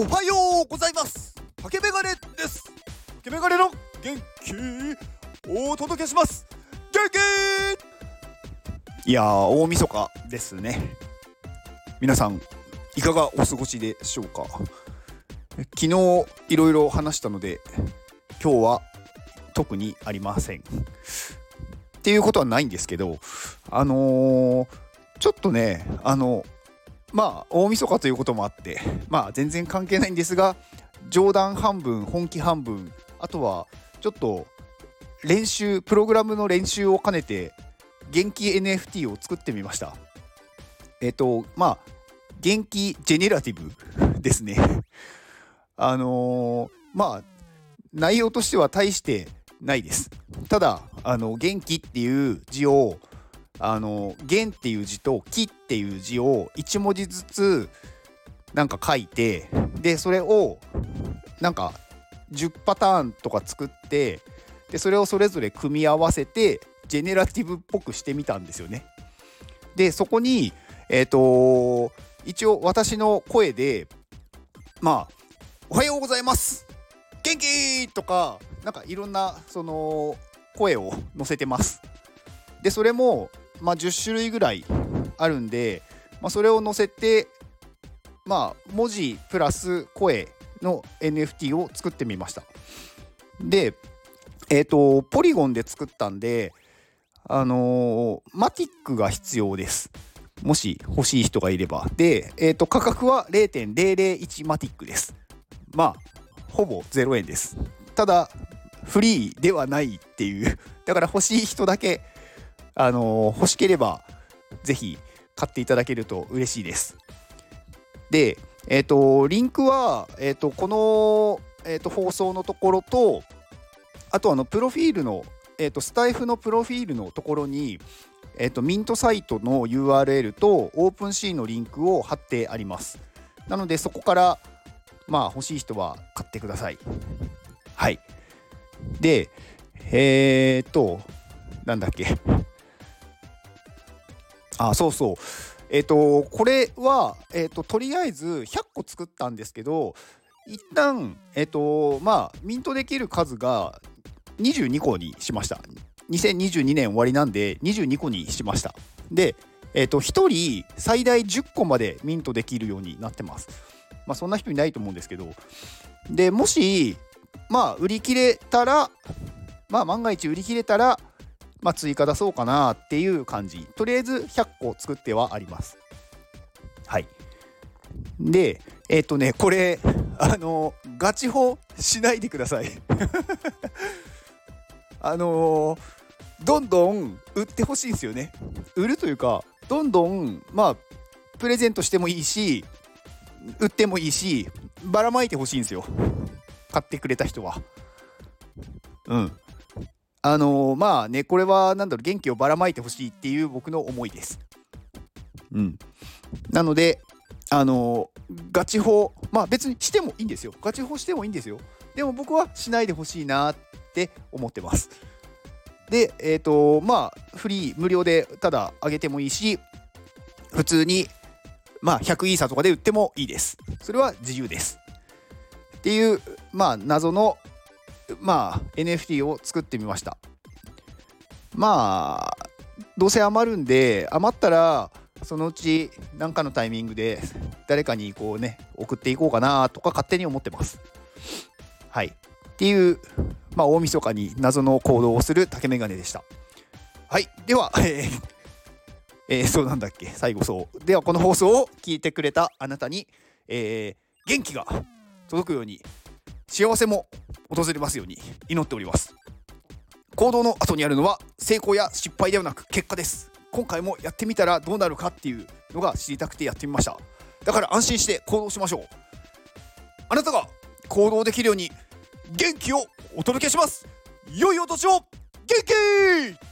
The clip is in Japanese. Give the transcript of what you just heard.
おはようございます。竹メガネです。竹メガネの元気お届けします。元気いやー大晦日ですね。皆さんいかがお過ごしでしょうか？昨日いろいろ話したので今日は特にありません。っていうことはないんですけどあのー、ちょっとねあのまあ大晦日ということもあってまあ全然関係ないんですが冗談半分本気半分あとはちょっと練習プログラムの練習を兼ねて元気 NFT を作ってみました。えっ、とまあ元気ジェネラティブですね。あのー、まあ内容としては大してないです。ただあの元気っていう字をあの元っていう字と木っていう字を1文字ずつなんか書いてでそれをなんか10パターンとか作ってでそれをそれぞれ組み合わせてジェネラティブっぽくしてみたんですよね。でそこにえっ、ー、と一応私の声でまあ「おはようございます元気!」とかなんかいろんなその声を載せてます。でそれもまあ、10種類ぐらいあるんで、まあ、それを載せて、まあ、文字プラス声の NFT を作ってみました。で、え、ー、と、ポリゴンで作ったんで、あのー、マティックが必要です。もし欲しい人がいれば。で、え、ー、と、価格は0.001マティックです。まあ、ほぼ0円です。ただ、フリーではないっていう、だから欲しい人だけあの欲しければぜひ買っていただけると嬉しいです。で、えっ、ー、と、リンクは、えっ、ー、と、この、えっ、ー、と、放送のところと、あと、あの、プロフィールの、えっ、と、スタイフのプロフィールのところに、えっ、と、ミントサイトの URL とオープンシーのリンクを貼ってあります。なので、そこから、まあ、欲しい人は買ってください。はい。で、えっと、なんだっけ。あそうそう。えっ、ー、とこれは、えーと、とりあえず100個作ったんですけど一旦えっ、ー、とまあミントできる数が22個にしました。2022年終わりなんで22個にしました。でえっ、ー、と1人最大10個までミントできるようになってます。まあそんな人いないと思うんですけど。でもしまあ売り切れたらまあ万が一売り切れたらまあ、追加出そうかなっていう感じ。とりあえず100個作ってはあります。はい。でえっ、ー、とねこれあのガチ法しないでください。あのどんどん売ってほしいんですよね。売るというかどんどんまあプレゼントしてもいいし売ってもいいしばらまいてほしいんですよ。買ってくれた人は。うん。あのー、まあね、これは何だろう、元気をばらまいてほしいっていう僕の思いです。うん。なので、あのー、ガチ法、まあ別にしてもいいんですよ。ガチ法してもいいんですよ。でも僕はしないでほしいなって思ってます。で、えっ、ー、と、まあ、フリー、無料でただあげてもいいし、普通に、まあ、100イーサとかで売ってもいいです。それは自由です。っていう、まあ、謎のまあ NFT を作ってみました。まあどうせ余るんで余ったらそのうち何かのタイミングで誰かにこうね送っていこうかなとか勝手に思ってます。はい。っていうまあ大晦日に謎の行動をする竹メガネでした。はい。ではえー、えー、そうなんだっけ？最後そう。ではこの放送を聞いてくれたあなたに、えー、元気が届くように幸せも訪れますように祈っております。行動の後にあるのは成功や失敗ではなく結果です。今回もやってみたらどうなるかっていうのが知りたくてやってみました。だから安心して行動しましょう。あなたが行動できるように元気をお届けします。良いお年を。元気